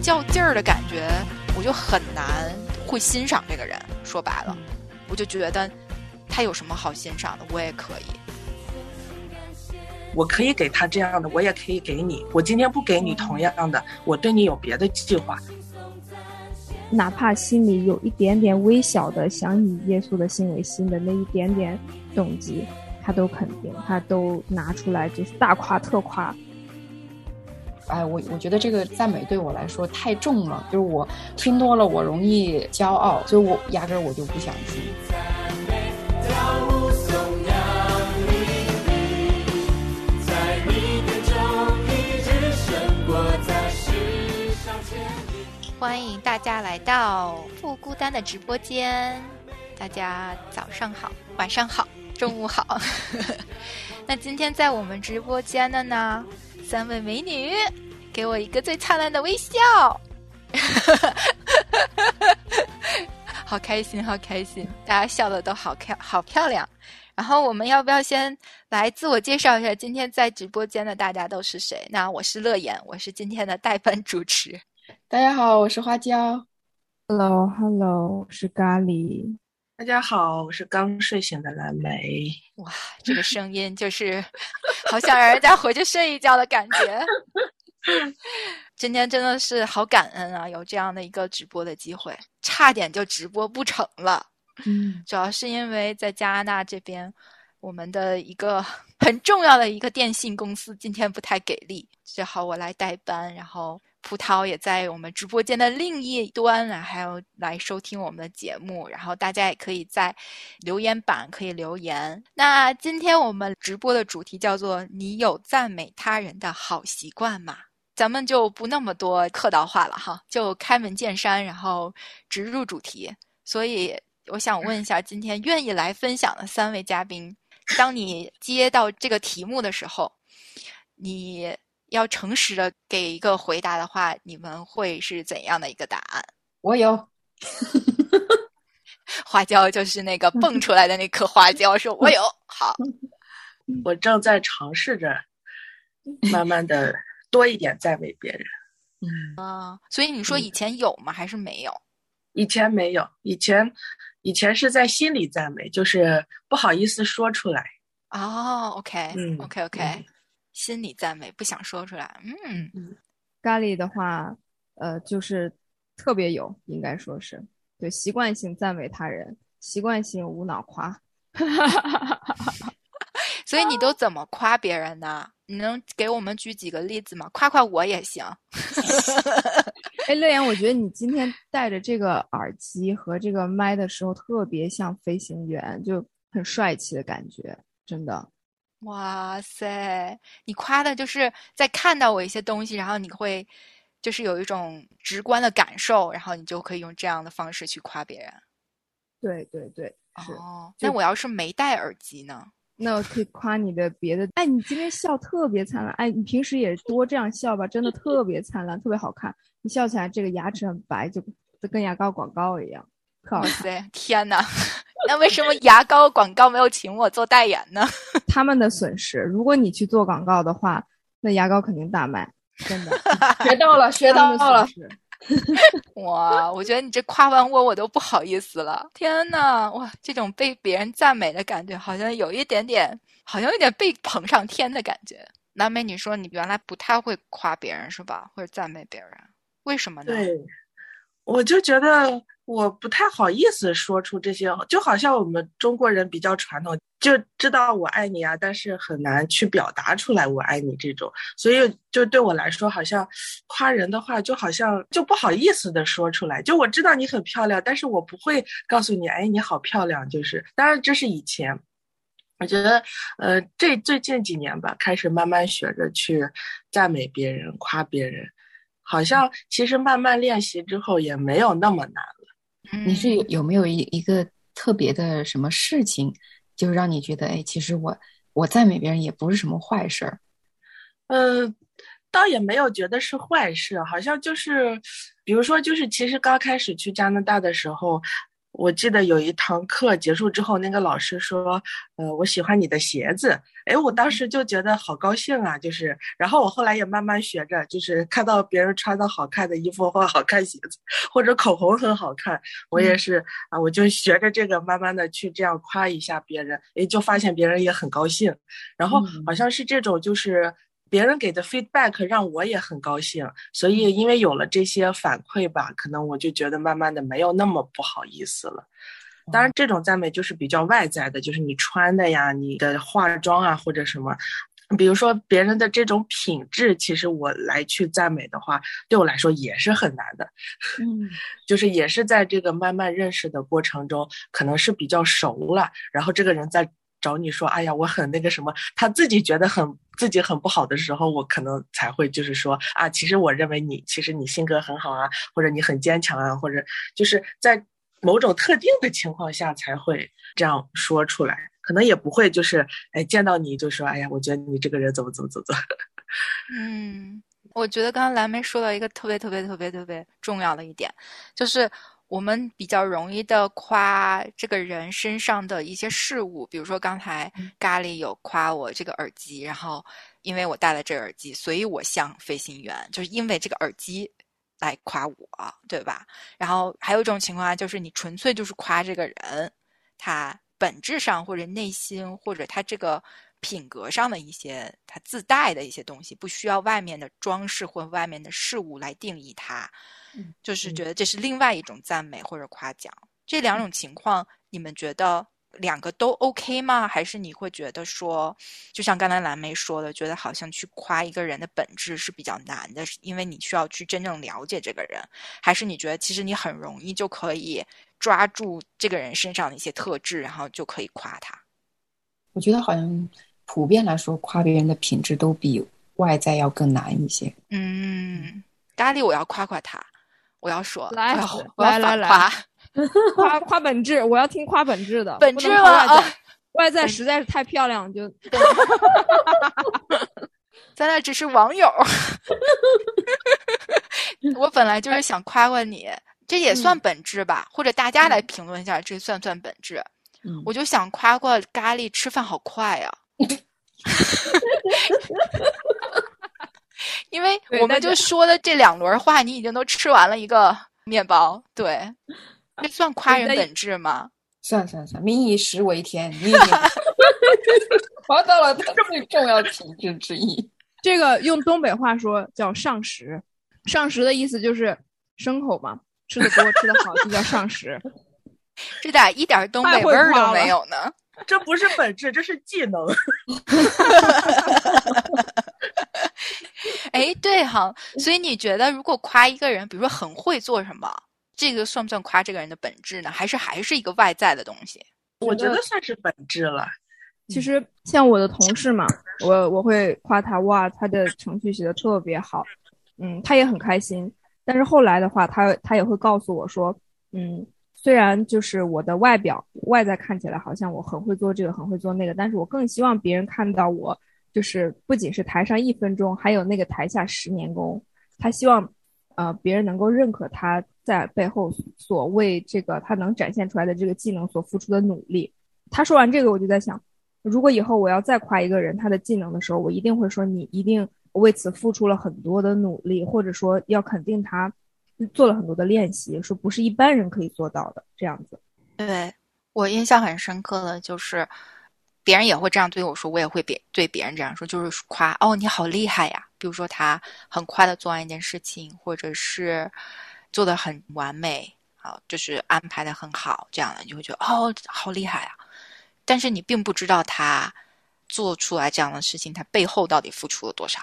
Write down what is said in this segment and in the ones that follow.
较劲儿的感觉，我就很难会欣赏这个人。说白了，我就觉得他有什么好欣赏的，我也可以。我可以给他这样的，我也可以给你。我今天不给你同样的，我对你有别的计划。哪怕心里有一点点微小的想以耶稣的心为心的那一点点动机，他都肯定，他都拿出来，就是大夸特夸。哎，我我觉得这个赞美对我来说太重了，就是我听多了，我容易骄傲，所以我压根儿我就不想听。欢迎大家来到不孤单的直播间，大家早上好，晚上好，中午好。那今天在我们直播间的呢，三位美女，给我一个最灿烂的微笑，好开心，好开心，大家笑的都好漂，好漂亮。然后我们要不要先来自我介绍一下，今天在直播间的大家都是谁？那我是乐言，我是今天的代班主持。大家好，我是花椒。Hello，Hello，我是咖喱。大家好，我是刚睡醒的蓝莓。哇，这个声音就是好想让人家回去睡一觉的感觉。今天真的是好感恩啊，有这样的一个直播的机会，差点就直播不成了。嗯，主要是因为在加拿大这边，我们的一个很重要的一个电信公司今天不太给力，只好我来代班，然后。葡萄也在我们直播间的另一端啊，还有来收听我们的节目。然后大家也可以在留言板可以留言。那今天我们直播的主题叫做“你有赞美他人的好习惯吗？”咱们就不那么多客套话了哈，就开门见山，然后直入主题。所以我想问一下，今天愿意来分享的三位嘉宾，当你接到这个题目的时候，你。要诚实的给一个回答的话，你们会是怎样的一个答案？我有 花椒，就是那个蹦出来的那颗花椒，说我有。好，我正在尝试着慢慢的多一点赞美别人。嗯啊，所以你说以前有吗？还是没有？以前没有，以前以前是在心里赞美，就是不好意思说出来。哦，OK，嗯，OK，OK。心里赞美，不想说出来。嗯嗯，咖喱的话，呃，就是特别有，应该说是对习惯性赞美他人，习惯性无脑夸。所以你都怎么夸别人呢？你能给我们举几个例子吗？夸夸我也行。哎，乐言，我觉得你今天戴着这个耳机和这个麦的时候，特别像飞行员，就很帅气的感觉，真的。哇塞，你夸的就是在看到我一些东西，然后你会就是有一种直观的感受，然后你就可以用这样的方式去夸别人。对对对，哦。那我要是没戴耳机呢？那我可以夸你的别的。哎，你今天笑特别灿烂。哎，你平时也多这样笑吧，真的特别灿烂，特别好看。你笑起来这个牙齿很白，就就跟牙膏广告一样。哇塞，天哪！那为什么牙膏广告没有请我做代言呢？他们的损失。如果你去做广告的话，那牙膏肯定大卖，真的。学到了，学到了。哇，我觉得你这夸完我，我都不好意思了。天呐，哇，这种被别人赞美的感觉，好像有一点点，好像有点被捧上天的感觉。南美，你说你原来不太会夸别人是吧？或者赞美别人，为什么呢？对，我就觉得。我不太好意思说出这些，就好像我们中国人比较传统，就知道我爱你啊，但是很难去表达出来我爱你这种，所以就对我来说，好像夸人的话，就好像就不好意思的说出来。就我知道你很漂亮，但是我不会告诉你，哎，你好漂亮。就是，当然这是以前，我觉得，呃，这最近几年吧，开始慢慢学着去赞美别人、夸别人，好像其实慢慢练习之后也没有那么难了。你是有有没有一一个特别的什么事情，就让你觉得哎，其实我我赞美别人也不是什么坏事儿。嗯，倒也没有觉得是坏事，好像就是，比如说，就是其实刚开始去加拿大的时候，我记得有一堂课结束之后，那个老师说：“呃，我喜欢你的鞋子。”哎，我当时就觉得好高兴啊！就是，然后我后来也慢慢学着，就是看到别人穿的好看的衣服或好看鞋子，或者口红很好看，我也是啊，我就学着这个慢慢的去这样夸一下别人，哎，就发现别人也很高兴。然后好像是这种，就是别人给的 feedback 让我也很高兴，所以因为有了这些反馈吧，可能我就觉得慢慢的没有那么不好意思了。当然，这种赞美就是比较外在的，就是你穿的呀，你的化妆啊，或者什么。比如说别人的这种品质，其实我来去赞美的话，对我来说也是很难的。嗯，就是也是在这个慢慢认识的过程中，可能是比较熟了，然后这个人在找你说：“哎呀，我很那个什么。”他自己觉得很自己很不好的时候，我可能才会就是说：“啊，其实我认为你其实你性格很好啊，或者你很坚强啊，或者就是在。”某种特定的情况下才会这样说出来，可能也不会就是哎见到你就说哎呀，我觉得你这个人怎么怎么怎么。嗯，我觉得刚刚蓝莓说到一个特别特别特别特别重要的一点，就是我们比较容易的夸这个人身上的一些事物，比如说刚才咖喱有夸我这个耳机，然后因为我戴了这耳机，所以我像飞行员，就是因为这个耳机。来夸我，对吧？然后还有一种情况就是你纯粹就是夸这个人，他本质上或者内心或者他这个品格上的一些他自带的一些东西，不需要外面的装饰或外面的事物来定义他，就是觉得这是另外一种赞美或者夸奖。这两种情况，你们觉得？两个都 OK 吗？还是你会觉得说，就像刚才蓝莓说的，觉得好像去夸一个人的本质是比较难的，因为你需要去真正了解这个人。还是你觉得其实你很容易就可以抓住这个人身上的一些特质，然后就可以夸他？我觉得好像普遍来说，夸别人的品质都比外在要更难一些。嗯，咖喱，我要夸夸他，我要说，来，我要来来夸。夸夸本质，我要听夸本质的。本质吗？外在实在是太漂亮，就。咱俩只是网友。我本来就是想夸夸你，这也算本质吧？或者大家来评论一下，这算不算本质？我就想夸夸咖喱吃饭好快呀。因为我们就说的这两轮话，你已经都吃完了一个面包，对。这算夸人本质吗？算算算，民以食为天，你夸 到了他最重要的品质之一。这个用东北话说叫上食，上食的意思就是牲口嘛，吃的多吃的好就叫上食。这咋一点东北味儿都没有呢？这不是本质，这是技能。哎，对哈，所以你觉得如果夸一个人，比如说很会做什么？这个算不算夸这个人的本质呢？还是还是一个外在的东西？我觉得算是本质了。其实像我的同事嘛，我我会夸他，哇，他的程序写的特别好，嗯，他也很开心。但是后来的话，他他也会告诉我说，嗯，虽然就是我的外表外在看起来好像我很会做这个，很会做那个，但是我更希望别人看到我，就是不仅是台上一分钟，还有那个台下十年功。他希望。呃，别人能够认可他在背后所为这个他能展现出来的这个技能所付出的努力。他说完这个，我就在想，如果以后我要再夸一个人他的技能的时候，我一定会说你一定为此付出了很多的努力，或者说要肯定他做了很多的练习，说不是一般人可以做到的这样子。对我印象很深刻的就是。别人也会这样对我说，我也会别对别人这样说，就是夸哦，你好厉害呀！比如说他很快的做完一件事情，或者是做的很完美啊，就是安排的很好，这样的你就会觉得哦，好厉害啊！但是你并不知道他做出来这样的事情，他背后到底付出了多少，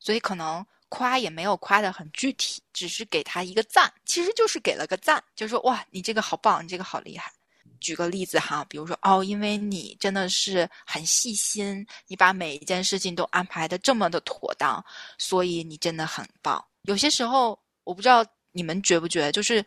所以可能夸也没有夸的很具体，只是给他一个赞，其实就是给了个赞，就说哇，你这个好棒，你这个好厉害。举个例子哈，比如说哦，因为你真的是很细心，你把每一件事情都安排的这么的妥当，所以你真的很棒。有些时候，我不知道你们觉不觉得，就是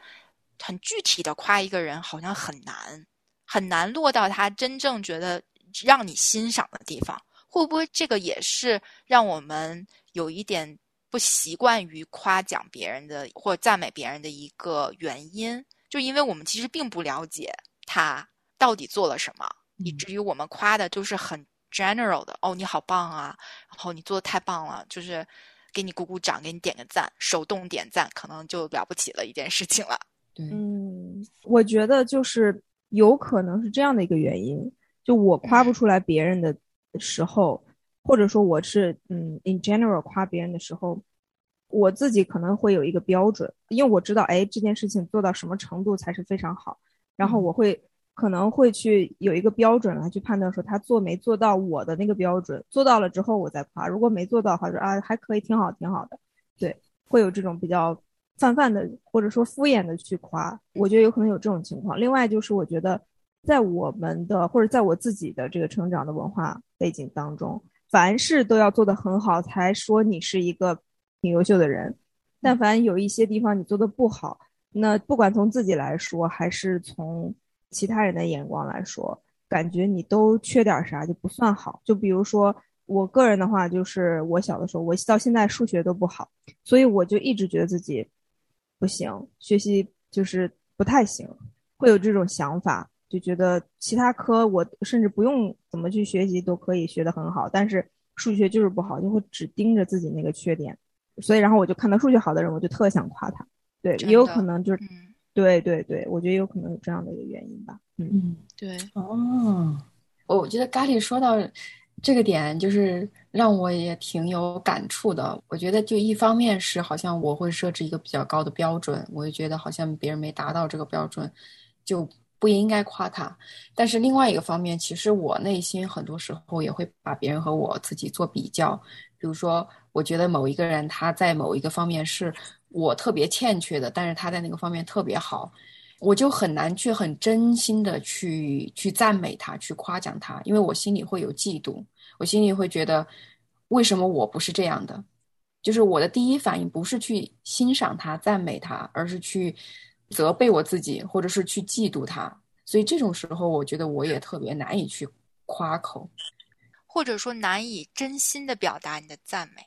很具体的夸一个人，好像很难，很难落到他真正觉得让你欣赏的地方。会不会这个也是让我们有一点不习惯于夸奖别人的或赞美别人的一个原因？就因为我们其实并不了解他到底做了什么，以嗯。至于我们夸的就是很 general 的，哦，你好棒啊，然后你做的太棒了，就是给你鼓鼓掌，给你点个赞，手动点赞，可能就了不起了一件事情了。对，嗯，我觉得就是有可能是这样的一个原因，就我夸不出来别人的时候，或者说我是嗯 in general 夸别人的时候，我自己可能会有一个标准，因为我知道，哎，这件事情做到什么程度才是非常好，然后嗯我会可能会去有一个标准来去判断说他做没做到我的那个标准，做到了之后我再夸，如果没做到的话，说啊还可以，挺好，挺好的，对，会有这种比较泛泛的或者说敷衍的去夸，我觉得有可能有这种情况。另外就是我觉得在我们的或者在我自己的这个成长的文化背景当中，凡事都要做得很好，才说你是一个挺优秀的人。但凡有一些地方你做的不好，那不管从自己来说，还是从其他人的眼光来说，感觉你都缺点啥就不算好。就比如说我个人的话，就是我小的时候，我到现在数学都不好，所以我就一直觉得自己不行，学习就是不太行，会有这种想法，就觉得其他科我甚至不用怎么去学习都可以学得很好，但是数学就是不好，就会只盯着自己那个缺点，所以然后我就看到数学好的人，我就特想夸他。对，也有可能就是嗯，对对对，我觉得有可能有这样的一个原因吧。嗯嗯。对，哦，我觉得咖喱说到这个点，就是让我也挺有感触的。我觉得就一方面是好像我会设置一个比较高的标准，我就觉得好像别人没达到这个标准，就不应该夸他。但是另外一个方面，其实我内心很多时候也会把别人和我自己做比较。比如说，我觉得某一个人他在某一个方面是我特别欠缺的，但是他在那个方面特别好。我就很难去很真心的去去赞美他，去夸奖他，因为我心里会有嫉妒，我心里会觉得为什么我不是这样的？就是我的第一反应不是去欣赏他、赞美他，而是去责备我自己，或者是去嫉妒他。所以这种时候，我觉得我也特别难以去夸口。或者说难以真心的表达你的赞美。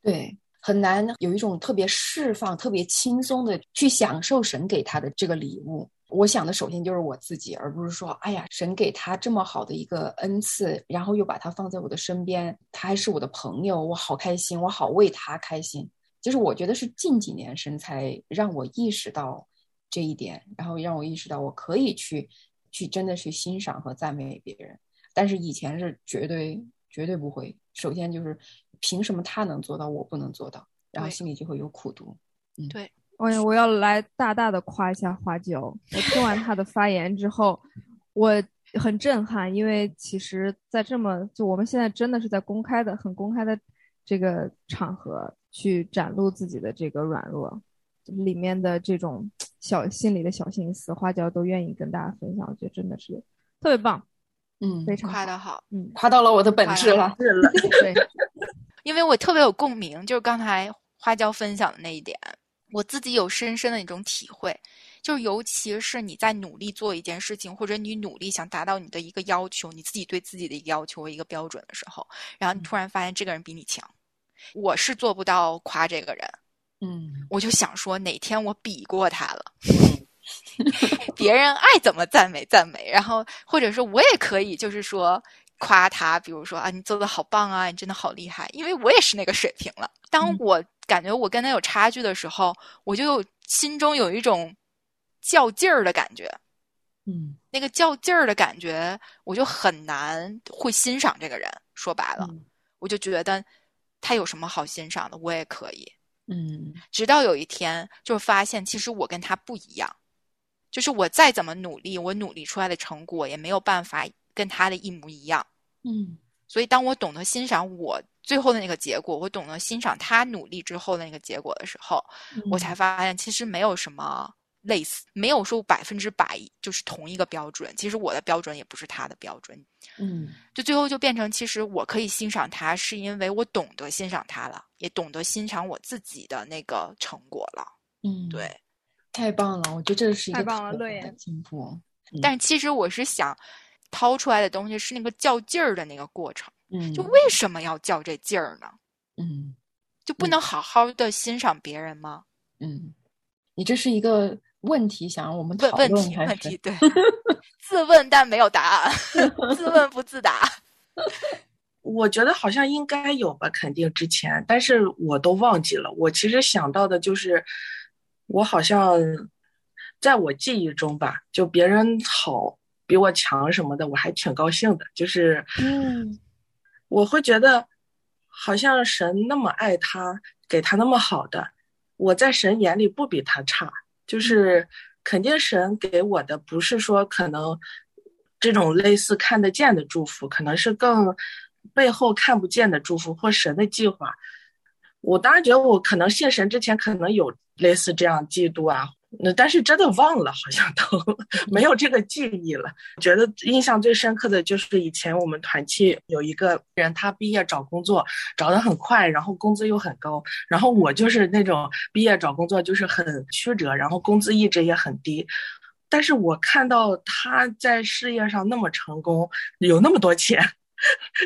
对，很难有一种特别释放、特别轻松的去享受神给他的这个礼物。我想的首先就是我自己，而不是说，哎呀，神给他这么好的一个恩赐，然后又把他放在我的身边，他还是我的朋友，我好开心，我好为他开心。就是我觉得是近几年神才让我意识到这一点，然后让我意识到我可以去去真的去欣赏和赞美别人，但是以前是绝对绝对不会。首先就是凭什么他能做到，我不能做到，然后心里就会有苦读。对，哎呀，我要来大大的夸一下花椒。我听完他的发言之后，我很震撼，因为其实，在这么就我们现在真的是在公开的、很公开的这个场合去展露自己的这个软弱，里面的这种小心里的小心思，花椒都愿意跟大家分享，我觉得真的是特别棒，嗯，非常。夸的好，嗯，夸到了我的本质了。是了，对，因为我特别有共鸣，就是刚才花椒分享的那一点，我自己有深深的一种体会，就是尤其是你在努力做一件事情，或者你努力想达到你的一个要求，你自己对自己的一个要求和一个标准的时候，然后你突然发现这个人比你强，我是做不到夸这个人，嗯我就想说哪天我比过他了。别人爱怎么赞美赞美，然后或者说我也可以，就是说夸他，比如说啊，你做的好棒啊，你真的好厉害，因为我也是那个水平了。当嗯我感觉我跟他有差距的时候，我就心中有一种较劲儿的感觉。嗯那个较劲儿的感觉，我就很难会欣赏这个人。说白了，嗯我就觉得他有什么好欣赏的，我也可以。嗯直到有一天，就发现其实我跟他不一样，就是我再怎么努力，我努力出来的成果也没有办法跟他的一模一样。嗯所以，当我懂得欣赏我最后的那个结果，我懂得欣赏他努力之后的那个结果的时候，我才发现其实没有什么类似，没有说百分之百就是同一个标准。其实我的标准也不是他的标准，嗯就最后就变成，其实我可以欣赏他，是因为我懂得欣赏他了，也懂得欣赏我自己的那个成果了。嗯，对，太棒了！我觉得这是一个太棒了乐言进步。嗯但是其实我是想掏出来的东西是那个较劲儿的那个过程，嗯，就为什么要较这劲儿呢？嗯就不能好好的欣赏别人吗？嗯，你这是一个问题想让我们问问题问题，对，自问但没有答案，自问不自答。我觉得好像应该有吧，肯定之前，但是我都忘记了。我其实想到的就是，我好像在我记忆中吧，就别人好比我强什么的，我还挺高兴的。就是，嗯，我会觉得好像神那么爱他，给他那么好的，我在神眼里不比他差。就是肯定神给我的不是说可能这种类似看得见的祝福，可能是更背后看不见的祝福或神的计划。我当然觉得我可能信神之前可能有类似这样嫉妒啊，那但是真的忘了，好像都 没有这个记忆了。觉得印象最深刻的就是以前我们团契有一个人，他毕业找工作找得很快，然后工资又很高，然后我就是那种毕业找工作就是很曲折，然后工资一直也很低。但是我看到他在事业上那么成功，有那么多钱，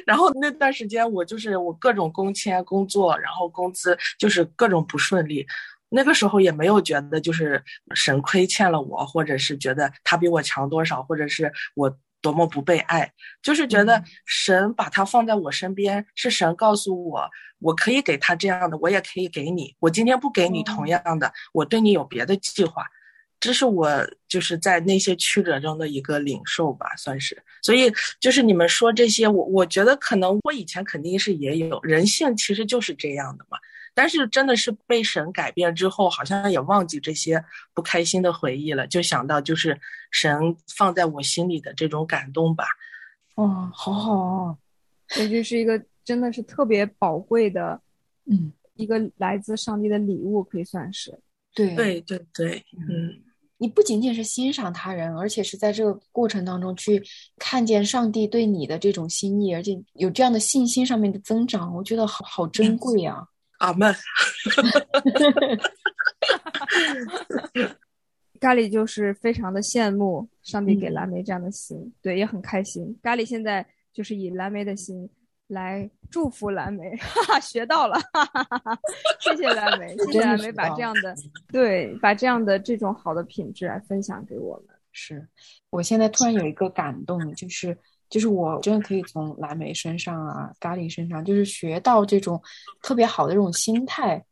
然后那段时间我就是我各种工签工作，然后工资就是各种不顺利。那个时候也没有觉得就是神亏欠了我，或者是觉得他比我强多少，或者是我多么不被爱，就是觉得神把他放在我身边，是神告诉我，我可以给他这样的，我也可以给你。我今天不给你同样的，我对你有别的计划。这是我就是在那些曲折中的一个领受吧，算是。所以就是你们说这些，我我觉得可能我以前肯定是也有人性，其实就是这样的嘛。但是真的是被神改变之后，好像也忘记这些不开心的回忆了，就想到就是神放在我心里的这种感动吧。哇，好好哦，这就是一个真的是特别宝贵的，嗯，一个来自上帝的礼物，可以算是。对对对对，嗯。你不仅仅是欣赏他人，而且是在这个过程当中去看见上帝对你的这种心意，而且有这样的信心上面的增长，我觉得好好珍贵啊！阿门。咖喱就是非常的羡慕上帝给蓝莓这样的心，嗯、对，也很开心。咖喱现在就是以蓝莓的心来祝福蓝莓，哈哈，学到了，哈哈哈哈！谢谢蓝莓，谢谢蓝莓把这样的对，把这样的这种好的品质来分享给我们。是我现在突然有一个感动，就是就是我真的可以从蓝莓身上啊，咖喱身上，就是学到这种特别好的这种心态。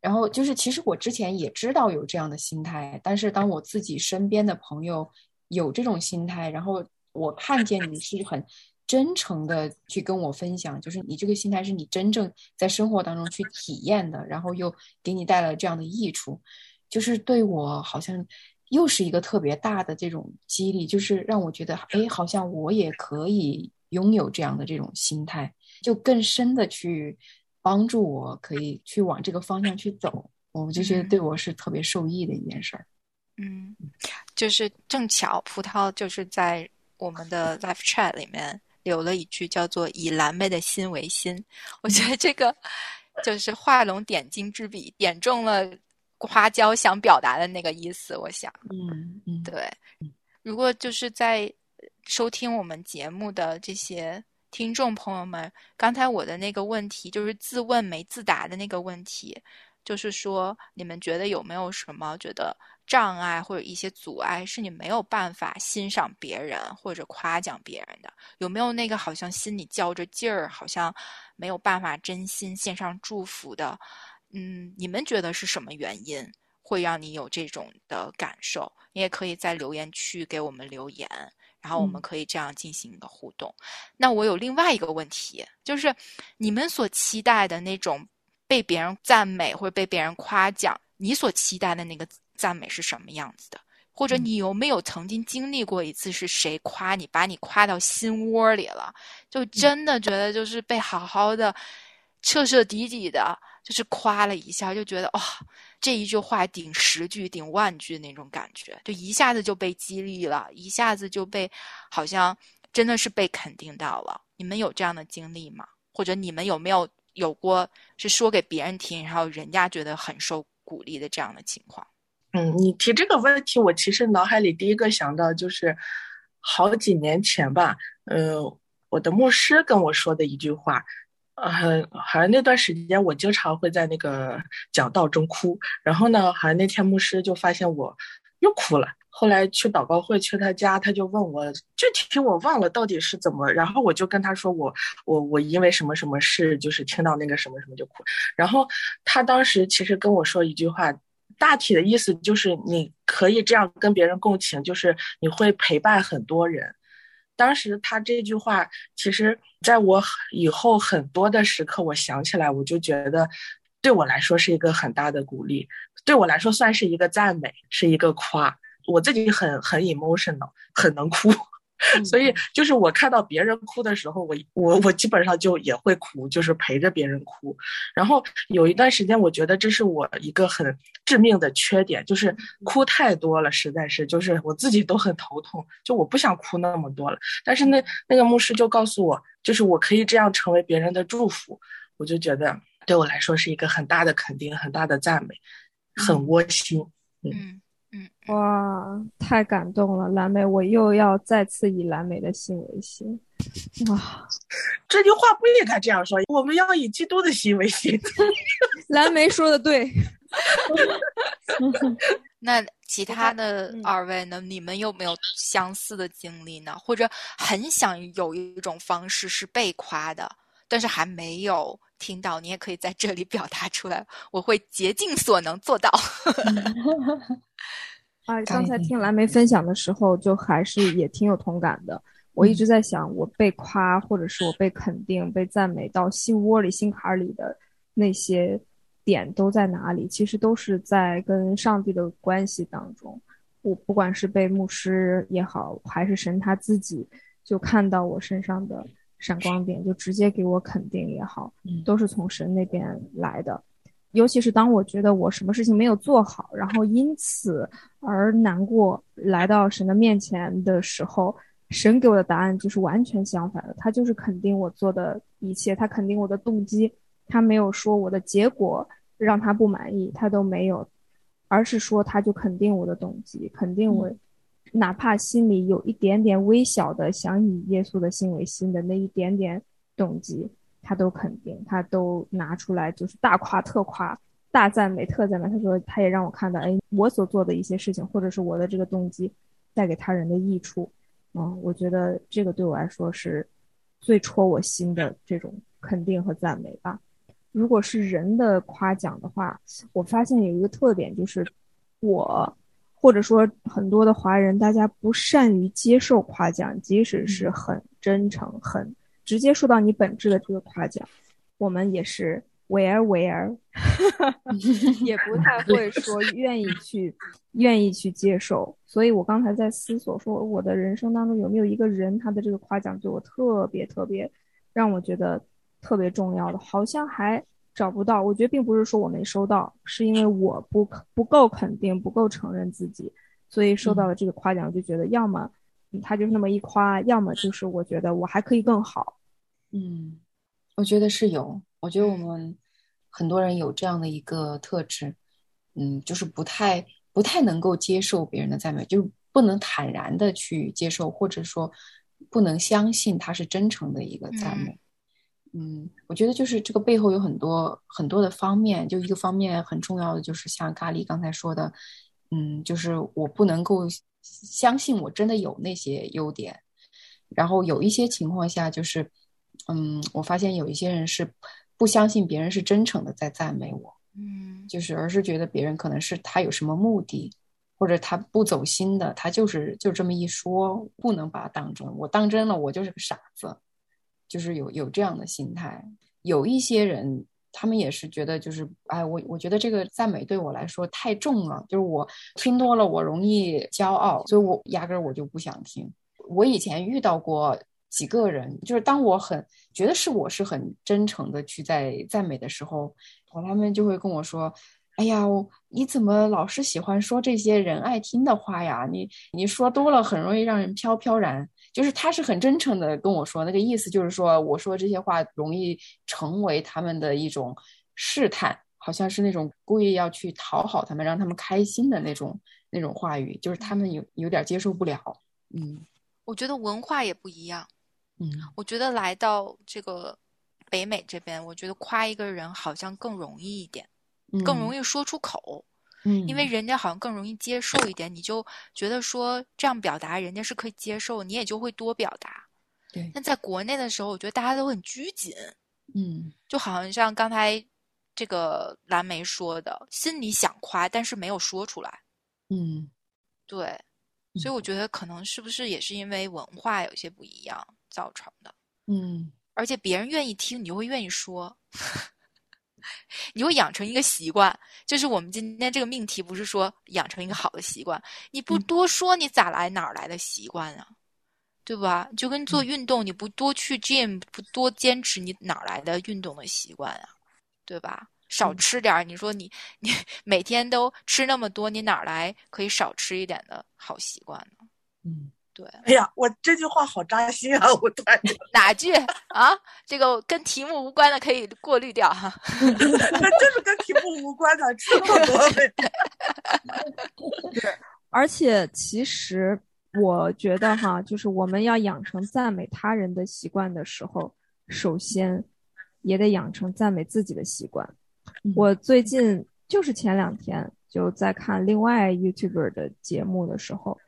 然后就是，其实我之前也知道有这样的心态，但是当我自己身边的朋友有这种心态，然后我看见你是很真诚的去跟我分享，就是你这个心态是你真正在生活当中去体验的，然后又给你带来这样的益处，就是对我好像又是一个特别大的这种激励，就是让我觉得，哎，好像我也可以拥有这样的这种心态，就更深的去。帮助我可以去往这个方向去走，我就觉得对我是特别受益的一件事儿。嗯，就是正巧葡萄就是在我们的 live chat 里面留了一句叫做“以蓝莓的心为心”，我觉得这个就是画龙点睛之笔，点中了花椒想表达的那个意思。我想，嗯嗯，对。如果就是在收听我们节目的这些。听众朋友们，刚才我的那个问题就是自问没自答的那个问题，就是说你们觉得有没有什么觉得障碍或者一些阻碍，是你没有办法欣赏别人或者夸奖别人的？有没有那个好像心里较着劲儿，好像没有办法真心献上祝福的？嗯，你们觉得是什么原因会让你有这种的感受？你也可以在留言区给我们留言。然后我们可以这样进行一个互动。嗯、那我有另外一个问题，就是你们所期待的那种被别人赞美或者被别人夸奖，你所期待的那个赞美是什么样子的？或者你有没有曾经经历过一次是谁夸你，把你夸到心窝里了，就真的觉得就是被好好的、彻彻底底的，就是夸了一下，就觉得哇、哦，这一句话顶十句、顶万句那种感觉，就一下子就被激励了，一下子就被好像真的是被肯定到了。你们有这样的经历吗？或者你们有没有有过是说给别人听，然后人家觉得很受鼓励的这样的情况？嗯，你提这个问题，我其实脑海里第一个想到就是好几年前吧，呃，我的牧师跟我说的一句话。呃，好像那段时间我经常会在那个讲道中哭，然后呢，好像那天牧师就发现我又哭了。后来去祷告会，去他家，他就问我具体我忘了到底是怎么，然后我就跟他说我我我因为什么什么事，就是听到那个什么什么就哭。然后他当时其实跟我说一句话，大体的意思就是你可以这样跟别人共情，就是你会陪伴很多人。当时他这句话，其实在我以后很多的时刻，我想起来我就觉得，对我来说是一个很大的鼓励，对我来说算是一个赞美，是一个夸。我自己很很 emotional，很能哭，所以就是我看到别人哭的时候，我我我基本上就也会哭，就是陪着别人哭。然后有一段时间，我觉得这是我一个很致命的缺点，就是哭太多了，实在是就是我自己都很头痛，就我不想哭那么多了。但是那那个牧师就告诉我，就是我可以这样成为别人的祝福，我就觉得对我来说是一个很大的肯定，很大的赞美，很窝心。嗯。嗯，哇，太感动了，蓝莓，我又要再次以蓝莓的心为心。哇，这句话不应该这样说，我们要以基督的心为心。蓝莓说的对。那其他的二位呢？你们有没有相似的经历呢？或者很想有一种方式是被夸的，但是还没有听到，你也可以在这里表达出来，我会竭尽所能做到。啊，刚才听蓝莓分享的时候，就还是也挺有同感的。我一直在想，我被夸，或者是我被肯定、被赞美到心窝里、心坎里的那些点都在哪里？其实都是在跟上帝的关系当中。我不管是被牧师也好，还是神他自己就看到我身上的闪光点，就直接给我肯定也好，都是从神那边来的。尤其是当我觉得我什么事情没有做好，然后因此而难过，来到神的面前的时候，神给我的答案就是完全相反的。他就是肯定我做的一切，他肯定我的动机，他没有说我的结果让他不满意，他都没有，而是说他就肯定我的动机，肯定我，哪怕心里有一点点微小的想以耶稣的心为心的那一点点动机。他都肯定，他都拿出来，就是大夸特夸、大赞美、特赞美。他说，他也让我看到，哎，我所做的一些事情，或者是我的这个动机，带给他人的益处。嗯，我觉得这个对我来说是最戳我心的这种肯定和赞美吧。如果是人的夸奖的话，我发现有一个特点，就是我或者说很多的华人，大家不善于接受夸奖，即使是很真诚、很。直接说到你本质的这个夸奖，我们也是 where where，也不太会说愿意去愿意去接受。所以我刚才在思索，说我的人生当中有没有一个人，他的这个夸奖对我特别特别，让我觉得特别重要的，好像还找不到。我觉得并不是说我没收到，是因为我不不够肯定，不够承认自己，所以受到了这个夸奖，我就觉得要么他就是那么一夸，要么就是我觉得我还可以更好。嗯，我觉得是有。我觉得我们很多人有这样的一个特质，嗯，就是不太不太能够接受别人的赞美，就是不能坦然的去接受，或者说不能相信他是真诚的一个赞美。嗯，我觉得就是这个背后有很多很多的方面，就一个方面很重要的就是像咖喱刚才说的，嗯，就是我不能够相信我真的有那些优点，然后有一些情况下就是。嗯，我发现有一些人是不相信别人是真诚的在赞美我，嗯，就是而是觉得别人可能是他有什么目的，或者他不走心的，他就是就这么一说，不能把他当真。我当真了，我就是个傻子，就是有有这样的心态。有一些人，他们也是觉得就是，哎，我我觉得这个赞美对我来说太重了，就是我听多了我容易骄傲，所以我压根儿我就不想听。我以前遇到过。几个人，就是当我很觉得是我是很真诚的去在赞美的时候，我他们就会跟我说：“哎呀，你怎么老是喜欢说这些人爱听的话呀？你你说多了很容易让人飘飘然。”就是他是很真诚的跟我说，那个意思就是说，我说这些话容易成为他们的一种试探，好像是那种故意要去讨好他们，让他们开心的那种那种话语，就是他们有有点接受不了。嗯，我觉得文化也不一样。嗯，我觉得来到这个北美这边，我觉得夸一个人好像更容易一点，更容易说出口。嗯，因为人家好像更容易接受一点，你就觉得说这样表达人家是可以接受，你也就会多表达。对，但在国内的时候，我觉得大家都很拘谨，嗯。就好像像刚才这个蓝莓说的，心里想夸，但是没有说出来。嗯。对，所以我觉得可能是不是也是因为文化有些不一样造成的，嗯。而且别人愿意听，你就会愿意说，你会养成一个习惯。就是我们今天这个命题不是说养成一个好的习惯，你不嗯多说，你咋来哪儿来的习惯啊？对吧？就跟做运动，你不多去 gym，不多坚持，你哪儿来的运动的习惯啊？对吧？少嗯吃点儿，你说你你每天都吃那么多，你哪儿来可以少吃一点的好习惯呢？嗯，对，哎呀，我这句话好扎心啊！我突然，哪句啊？这个跟题目无关的可以过滤掉哈。那就是跟题目无关的，吃那么 多呗。而且其实我觉得哈，就是我们要养成赞美他人的习惯的时候，首先也得养成赞美自己的习惯。嗯我最近就是前两天就在看另外 YouTuber 的节目的时候，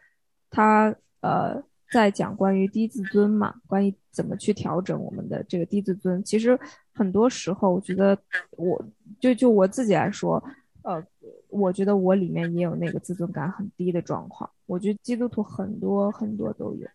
他呃在讲关于低自尊嘛，关于怎么去调整我们的这个低自尊。其实很多时候，我觉得我就就我自己来说，呃，我觉得我里面也有那个自尊感很低的状况。我觉得基督徒很多很多都有。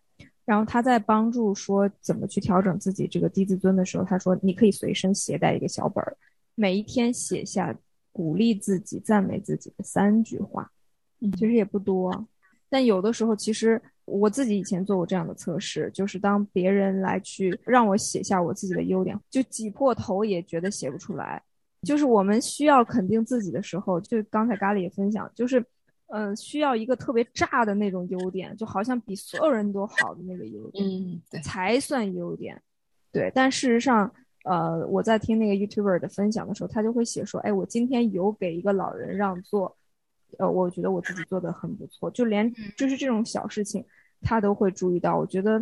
然后他在帮助说怎么去调整自己这个低自尊的时候，他说你可以随身携带一个小本儿，每一天写下鼓励自己、赞美自己的三句话，嗯其实也不多，但有的时候其实我自己以前做过这样的测试，就是当别人来去让我写下我自己的优点，就挤破头也觉得写不出来。就是我们需要肯定自己的时候，就刚才咖喱也分享，就是，呃，需要一个特别炸的那种优点，就好像比所有人都好的那个优点，嗯，对，才算优点。对，但事实上，呃，我在听那个 YouTuber 的分享的时候，他就会写说，哎，我今天有给一个老人让座，呃，我觉得我自己做的很不错，就连嗯就是这种小事情，他都会注意到。我觉得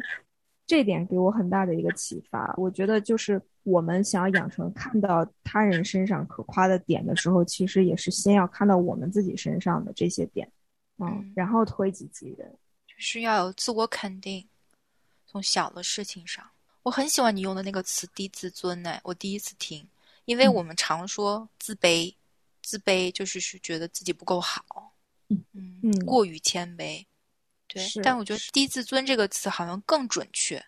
这点给我很大的一个启发。我觉得就是我们想要养成看到他人身上可夸的点的时候，其实也是先要看到我们自己身上的这些点，嗯嗯，然后推己及人。就是要有自我肯定，从小的事情上。我很喜欢你用的那个词“低自尊”呢，我第一次听，因为嗯我们常说自卑，自卑就是是觉得自己不够好，嗯嗯嗯过于谦卑，对。但我觉得“低自尊”这个词好像更准确。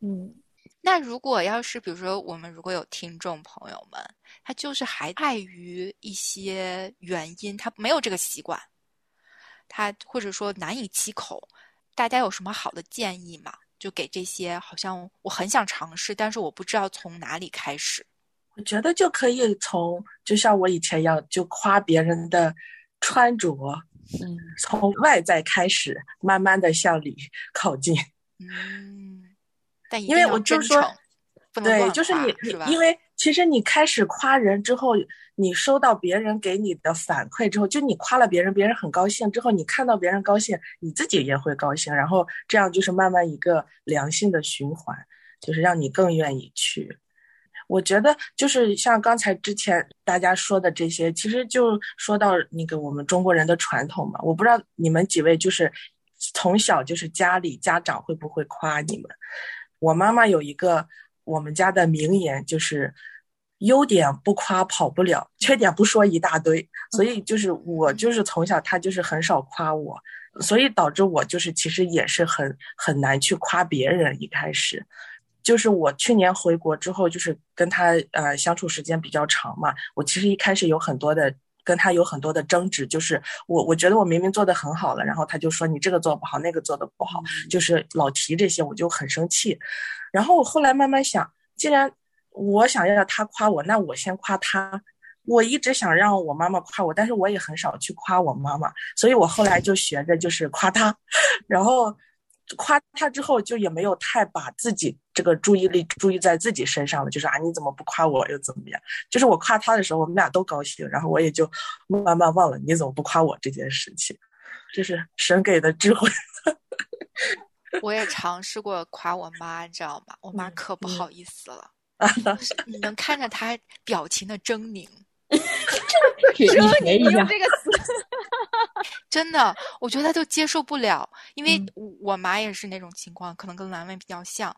嗯那如果要是比如说我们如果有听众朋友们，他就是还碍于一些原因，他没有这个习惯，他或者说难以启口，大家有什么好的建议吗？就给这些好像我很想尝试，但是我不知道从哪里开始。我觉得就可以从，就像我以前一样，就夸别人的穿着，嗯从外在开始，慢慢的向里靠近。嗯，但因为我就说诚，不能对，就是？你因为其实你开始夸人之后，你收到别人给你的反馈之后，就你夸了别人，别人很高兴之后，你看到别人高兴，你自己也会高兴，然后这样就是慢慢一个良性的循环，就是让你更愿意去。我觉得就是像刚才之前大家说的这些，其实就说到那个我们中国人的传统嘛。我不知道你们几位就是从小就是家里家长会不会夸你们？我妈妈有一个我们家的名言，就是优点不夸跑不了，缺点不说一大堆。所以就是我就是从小她就是很少夸我，所以导致我就是其实也是很很难去夸别人。一开始，就是我去年回国之后，就是跟他呃相处时间比较长嘛，我其实一开始有很多的。跟他有很多的争执，就是我我觉得我明明做的很好了，然后他就说你这个做不好，那个做的不好，就是老提这些，我就很生气。然后我后来慢慢想，既然我想要他夸我，那我先夸他。我一直想让我妈妈夸我，但是我也很少去夸我妈妈，所以我后来就学着就是夸他，然后夸他之后就也没有太把自己这个注意力注意在自己身上了，就是啊你怎么不夸我又怎么样？就是我夸他的时候，我们俩都高兴，然后我也就慢慢忘了你怎么不夸我这件事情，这是神给的智慧。我也尝试过夸我妈，你知道吗？我妈嗯可不嗯好意思了，就是你能看着她表情的狰狞。可以说学一下你用，这个词，真的，我觉得他就接受不了，因为嗯我我妈也是那种情况，可能跟蓝莓比较像，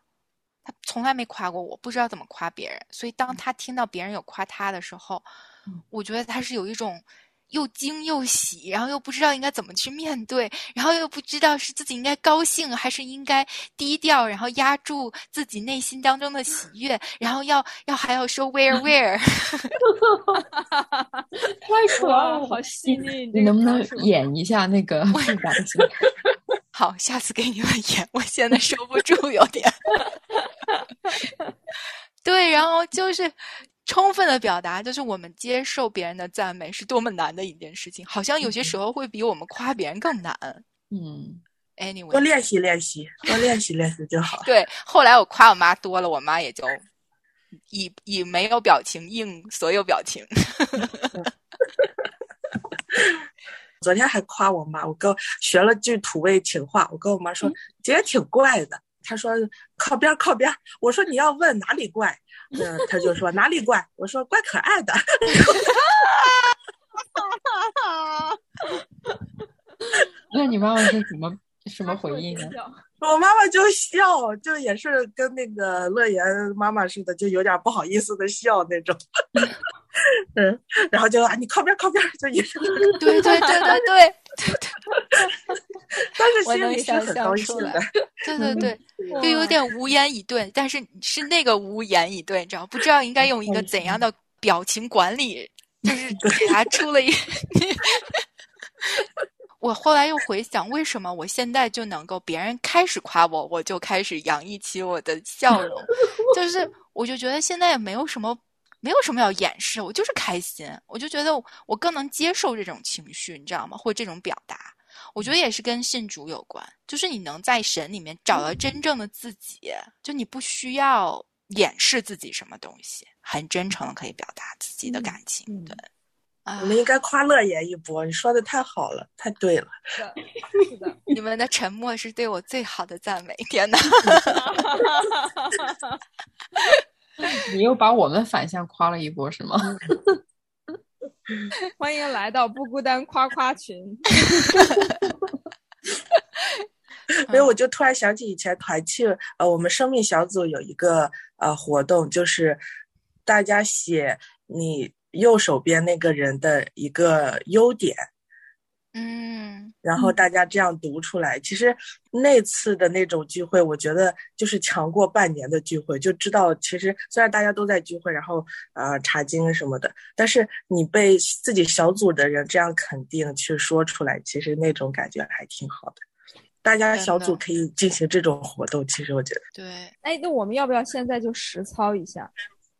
她从来没夸过我，不知道怎么夸别人，所以当他听到别人有夸他的时候，嗯我觉得他是有一种又惊又喜，然后又不知道应该怎么去面对，然后又不知道是自己应该高兴还是应该低调，然后压住自己内心当中的喜 悦，然后要要还要说 where where，太可爱，了，好细腻！你能不能演？一下那个质感型？好，下次给你们演，我现在收不住，有点。对，然后就是充分的表达，就是我们接受别人的赞美是多么难的一件事情，好像有些时候会比我们夸别人更难。嗯，Anyway，多练习练习，多练习练习就好。对，后来我夸我妈多了，我妈也就以以没有表情应所有表情。昨天还夸我妈，我跟学了句土味情话，我跟我妈说姐姐挺怪的。她说靠边靠边，我说你要问哪里怪，嗯，她就说哪里怪，我说怪可爱的。那你妈妈是怎么什么回应呢？我妈妈就笑，就也是跟那个乐言妈妈似的，就有点不好意思的笑那种。嗯，然后就啊，你靠边靠边，就也是，对对对对对 但是心里是想很高象出来兴的。对对对，就有点无言以对，但是是那个无言以对，你知道不知道应该用一个怎样的表情管理，就是给他出了一。我后来又回想，为什么我现在就能够别人开始夸我，我就开始洋溢起我的笑容，就是 我就觉得现在也没有什么。没有什么要掩饰，我就是开心，我就觉得我更能接受这种情绪，你知道吗？或这种表达，我觉得也是跟信主有关，就是你能在神里面找到真正的自己，就你不需要掩饰自己什么东西，很真诚的可以表达自己的感情。嗯对，啊我，们应该夸乐言一波，你说的太好了，太对了。是的，是的。你们的沉默是对我最好的赞美。天哪，你又把我们反向夸了一波是吗？欢迎来到不孤单夸夸群。所以，我就突然想起以前团庆，呃，我们生命小组有一个呃活动，就是大家写你右手边那个人的一个优点，嗯，然后大家这样读出来。其实那次的那种聚会，我觉得就是强过半年的聚会，就知道其实虽然大家都在聚会，然后呃查经什么的，但是你被自己小组的人这样肯定去说出来，其实那种感觉还挺好的。大家小组可以进行这种活动，其实我觉得。对，哎，那我们要不要现在就实操一下？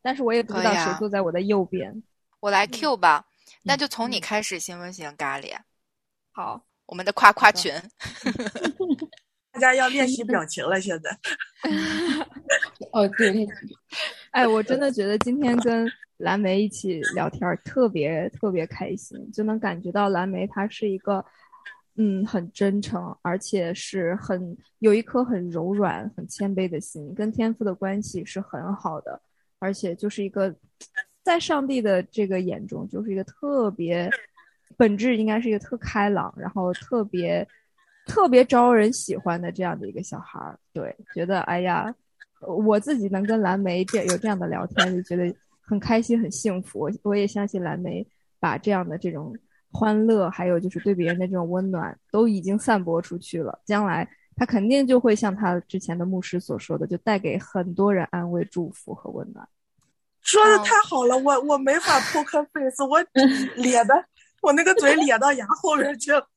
但是我也不知道谁坐在我的右边。我来 Q 吧，那嗯就从你开始行不行，咖喱？好，我们的夸夸群，大家要练习表情了，现在。哦，对对，哎，我真的觉得今天跟蓝莓一起聊天特别特别开心，就能感觉到蓝莓她是一个，嗯，很真诚，而且是很有一颗很柔软、很谦卑的心，跟天赋的关系是很好的，而且就是一个在上帝的这个眼中，就是一个特别本质应该是一个特开朗，然后特别特别招人喜欢的这样的一个小孩儿。对，觉得哎呀。我自己能跟蓝莓这有这样的聊天，就觉得很开心、很幸福。我我也相信蓝莓把这样的这种欢乐，还有就是对别人的这种温暖，都已经散播出去了。将来他肯定就会像他之前的牧师所说的，就带给很多人安慰、祝福和温暖。说的太好了，我我没法 poker face，我 咧的，我那个嘴咧到牙后边去了。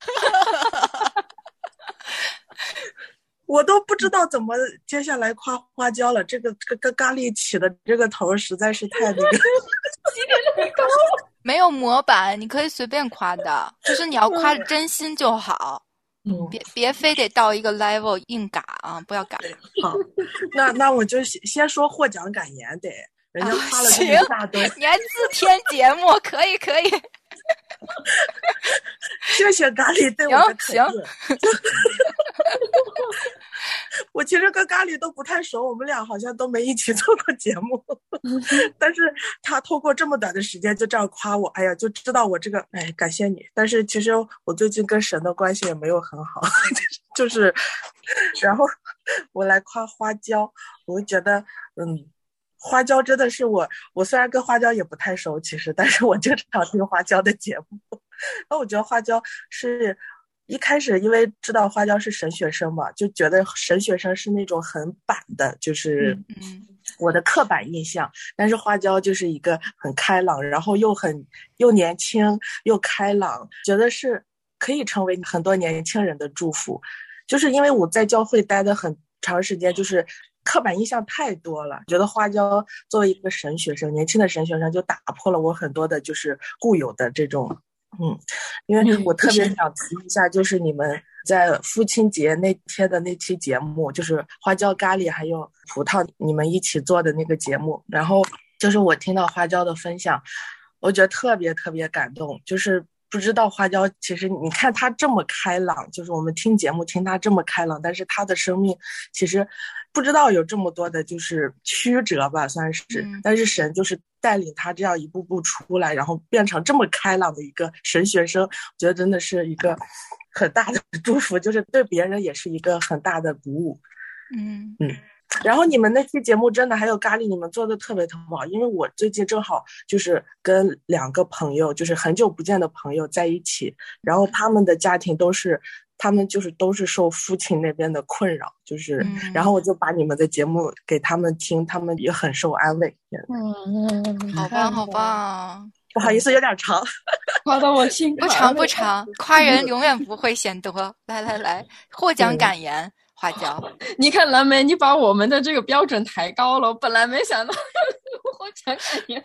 我都不知道怎么接下来夸花椒了。这个这个咖喱起的这个头实在是太那个。没有模板，你可以随便夸的，就是你要夸真心就好，嗯，别别非得到一个 level 硬嘎啊，不要嘎。好，那那我就先先说获奖感言得，人家啊夸了这行一大堆，你还自添节目，可以可以。谢谢咖喱对我的肯行定。我其实跟咖喱都不太熟，我们俩好像都没一起做过节目。但是他通过这么短的时间就这样夸我，哎呀，就知道我这个，哎，感谢你。但是其实我最近跟神的关系也没有很好，就是，然后我来夸花椒，我觉得，嗯，花椒真的是我，我虽然跟花椒也不太熟，其实，但是我经常听花椒的节目。那我觉得花椒是。一开始因为知道花椒是神学生嘛，就觉得神学生是那种很板的，就是我的刻板印象。但是花椒就是一个很开朗，然后又很又年轻又开朗，觉得是可以成为很多年轻人的祝福。就是因为我在教会待的很长时间，就是刻板印象太多了，觉得花椒作为一个神学生，年轻的神学生就打破了我很多的就是固有的这种。嗯，因为我特别想提一下，就是你们在父亲节那天的那期节目，就是花椒咖喱还有葡萄你们一起做的那个节目。然后就是我听到花椒的分享，我觉得特别特别感动。就是不知道花椒，其实你看他这么开朗，就是我们听节目听他这么开朗，但是他的生命其实不知道有这么多的，就是曲折吧，算是。但是神就是。带领他这样一步步出来，然后变成这么开朗的一个神学生，我觉得真的是一个很大的 祝福，就是对别人也是一个很大的鼓舞。嗯嗯。然后你们那期节目真的还有咖喱，你们做的特别特别好，因为我最近正好就是跟两个朋友，就是很久不见的朋友在一起，然后他们的家庭都是。他们就是都是受父亲那边的困扰，就是，然后我就把你们的节目给他们听，他们也很受安慰。嗯，好棒，好棒！不好意思，有点长，夸到我心。不长不长，夸人 永远不会嫌多。来来来，获奖感言，花椒。你看蓝莓，你把我们的这个标准抬高了。我本来没想到获奖感言，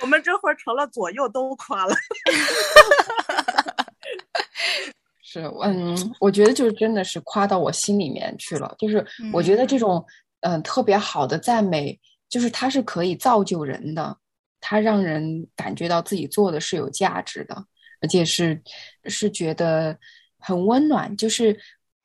我们这会儿成了左右都夸了。是，嗯，我觉得就是真的是夸到我心里面去了。就是我觉得这种，嗯，特别好的赞美，就是它是可以造就人的，它让人感觉到自己做的是有价值的，而且是是觉得很温暖。就是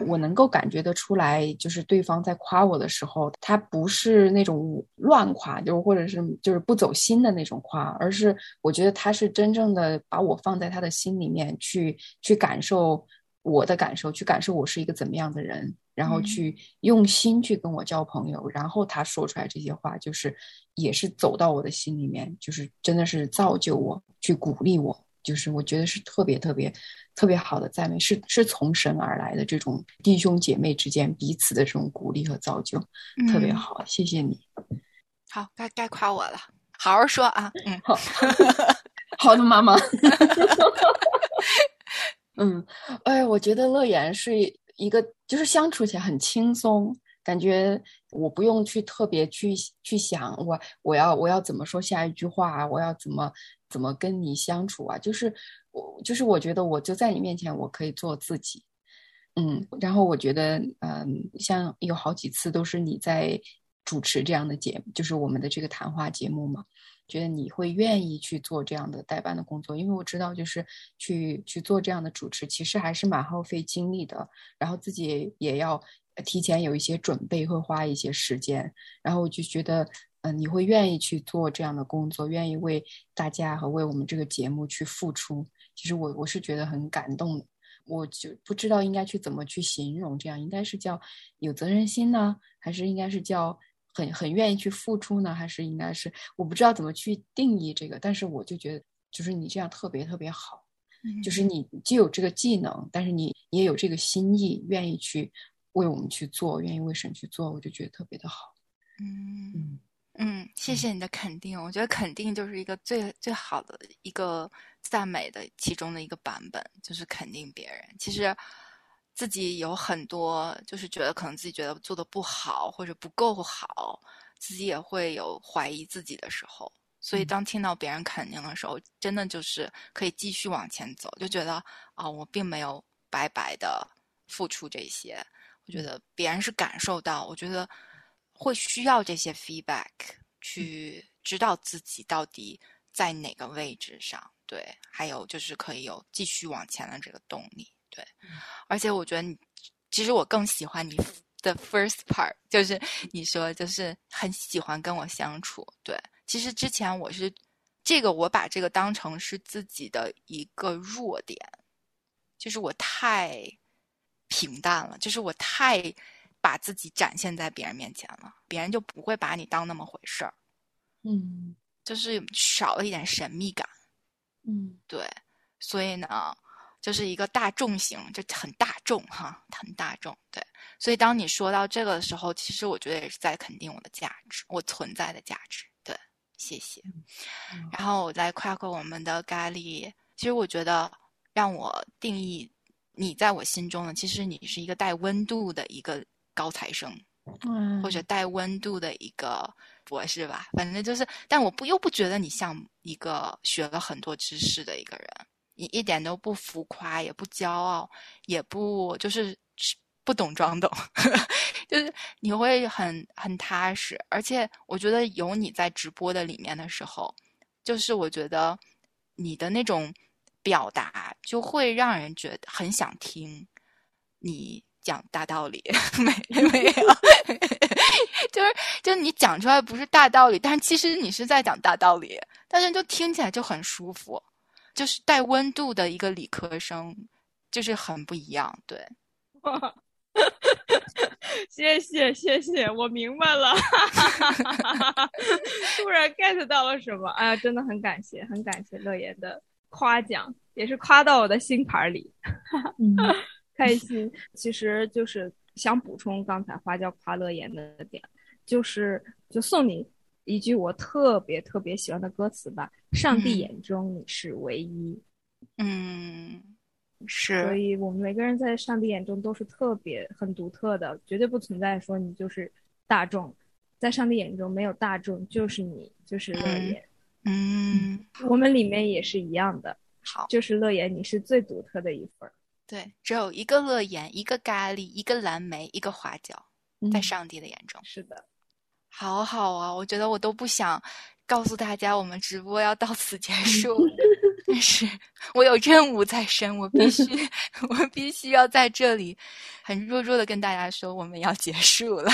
我能够感觉得出来，就是对方在夸我的时候，他不是那种乱夸，就或者是就是不走心的那种夸，而是我觉得他是真正的把我放在他的心里面去去感受。我的感受，去感受我是一个怎么样的人，然后去用心去跟我交朋友，然后他说出来这些话，就是也是走到我的心里面，就是真的是造就我，去鼓励我，就是我觉得是特别特别特别好的赞美，是是从神而来的这种弟兄姐妹之间彼此的这种鼓励和造就，特别好，谢谢你。好，该该夸我了，好好说啊，嗯，好，好的，妈妈。嗯，哎，我觉得乐言是一个，就是相处起来很轻松，感觉我不用去特别去去想我我要我要怎么说下一句话，我要怎么怎么跟你相处啊？就是我就是我觉得我就在你面前，我可以做自己，嗯，然后我觉得嗯，像有好几次都是你在主持这样的节目，就是我们的这个谈话节目嘛。觉得你会愿意去做这样的代班的工作，因为我知道，就是去去做这样的主持，其实还是蛮耗费精力的。然后自己也要提前有一些准备，会花一些时间。然后我就觉得，嗯，你会愿意去做这样的工作，愿意为大家和为我们这个节目去付出。其实我我是觉得很感动的，我就不知道应该去怎么去形容，这样应该是叫有责任心呢，还是应该是叫？很很愿意去付出呢，还是应该是我不知道怎么去定义这个，但是我就觉得，就是你这样特别特别好，就是你既有这个技能，但是你也有这个心意，愿意去为我们去做，愿意为神去做，我就觉得特别的好。嗯嗯，谢谢你的肯定，我觉得肯定就是一个最最好的一个赞美的其中的一个版本，就是肯定别人。其实。自己有很多，就是觉得可能自己觉得做的不好或者不够好，自己也会有怀疑自己的时候。所以当听到别人肯定的时候，真的就是可以继续往前走，就觉得啊，我并没有白白的付出这些。我觉得别人是感受到，我觉得会需要这些 feedback 去知道自己到底在哪个位置上。对，还有就是可以有继续往前的这个动力。对，而且我觉得你，其实我更喜欢你 the first part，就是你说就是很喜欢跟我相处。对，其实之前我是这个，我把这个当成是自己的一个弱点，就是我太平淡了，就是我太把自己展现在别人面前了，别人就不会把你当那么回事儿。嗯就是少了一点神秘感。嗯对，所以呢，就是一个大众型，就很大众哈，很大众。对，所以当你说到这个的时候，其实我觉得也是在肯定我的价值，我存在的价值。对，谢谢。嗯然后我再夸夸我们的咖喱，其实我觉得让我定义你在我心中呢，其实你是一个带温度的一个高材生。嗯或者带温度的一个博士吧，反正就是，但我不又不觉得你像一个学了很多知识的一个人，你一点都不浮夸，也不骄傲，也不就是不懂装懂，就是你会很很踏实，而且我觉得有你在直播的里面的时候，就是我觉得你的那种表达就会让人觉得很想听你讲大道理，没没有，就是就是你讲出来不是大道理，但其实你是在讲大道理，但是就听起来就很舒服，就是带温度的一个理科生，就是很不一样，对。谢谢谢谢，我明白了，突然 get 到了什么？哎呀，真的很感谢，很感谢乐言的夸奖，也是夸到我的心坎儿里，嗯开心。其实就是想补充刚才花椒夸乐言的点，就是就送你一句我特别特别喜欢的歌词吧：上帝嗯眼中你是唯一。嗯，是所，以我们每个人在上帝眼中都是特别、很独特的，绝对不存在说你就是大众，在上帝眼中没有大众，就是你，就是乐嗯言。嗯，我们里面也是一样的，好，就是乐言，你是最独特的一份儿。对，只有一个乐言，一个咖喱，一个蓝莓，一个花椒，在嗯上帝的眼中，是的，好好啊！我觉得我都不想告诉大家我们直播要到此结束，但是我有任务在身，我必须，我必须要在这里很弱弱的跟大家说，我们要结束了。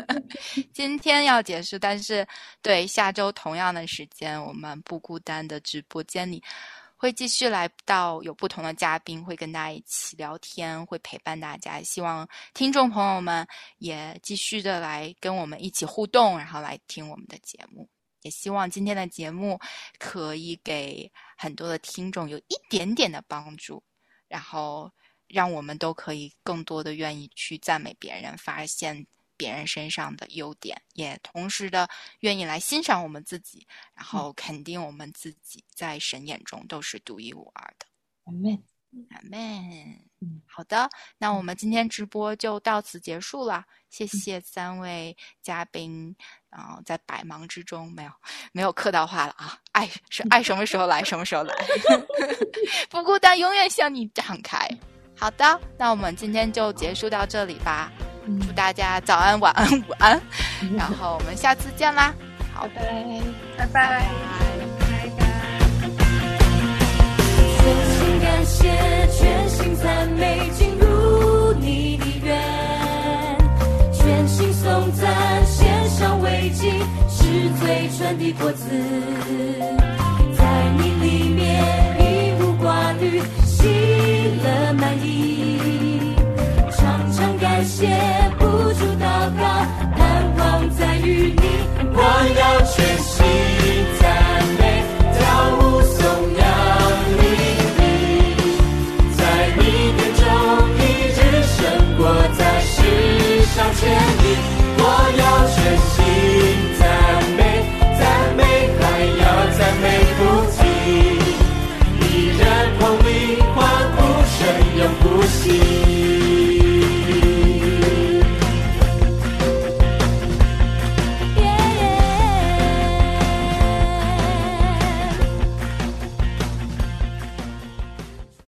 今天要结束，但是对下周同样的时间，我们不孤单的直播间里。会继续来到有不同的嘉宾，会跟大家一起聊天，会陪伴大家。希望听众朋友们也继续的来跟我们一起互动，然后来听我们的节目。也希望今天的节目可以给很多的听众有一点点的帮助，然后让我们都可以更多的愿意去赞美别人，发现别人身上的优点，也同时的愿意来欣赏我们自己，然后肯定我们自己在神眼中都是独一无二的。阿门，阿好的，那我们今天直播就到此结束了。谢谢三位嘉宾，然后在百忙之中没有没有客套话了啊，爱是爱什么时候来什么时候来，不孤单，永远向你敞开。好的，那我们今天就结束到这里吧。祝大家早安、晚安、午安，然后我们下次见啦，好，拜拜，拜拜，拜拜。全心感谢，全心赞美，进入你的，全心赞，献上，是最纯的，在你里面，一无挂虑，喜乐满溢。我写不出祷告难忘在于你我要全心赞美跳舞送你在你一直胜过在世上千里。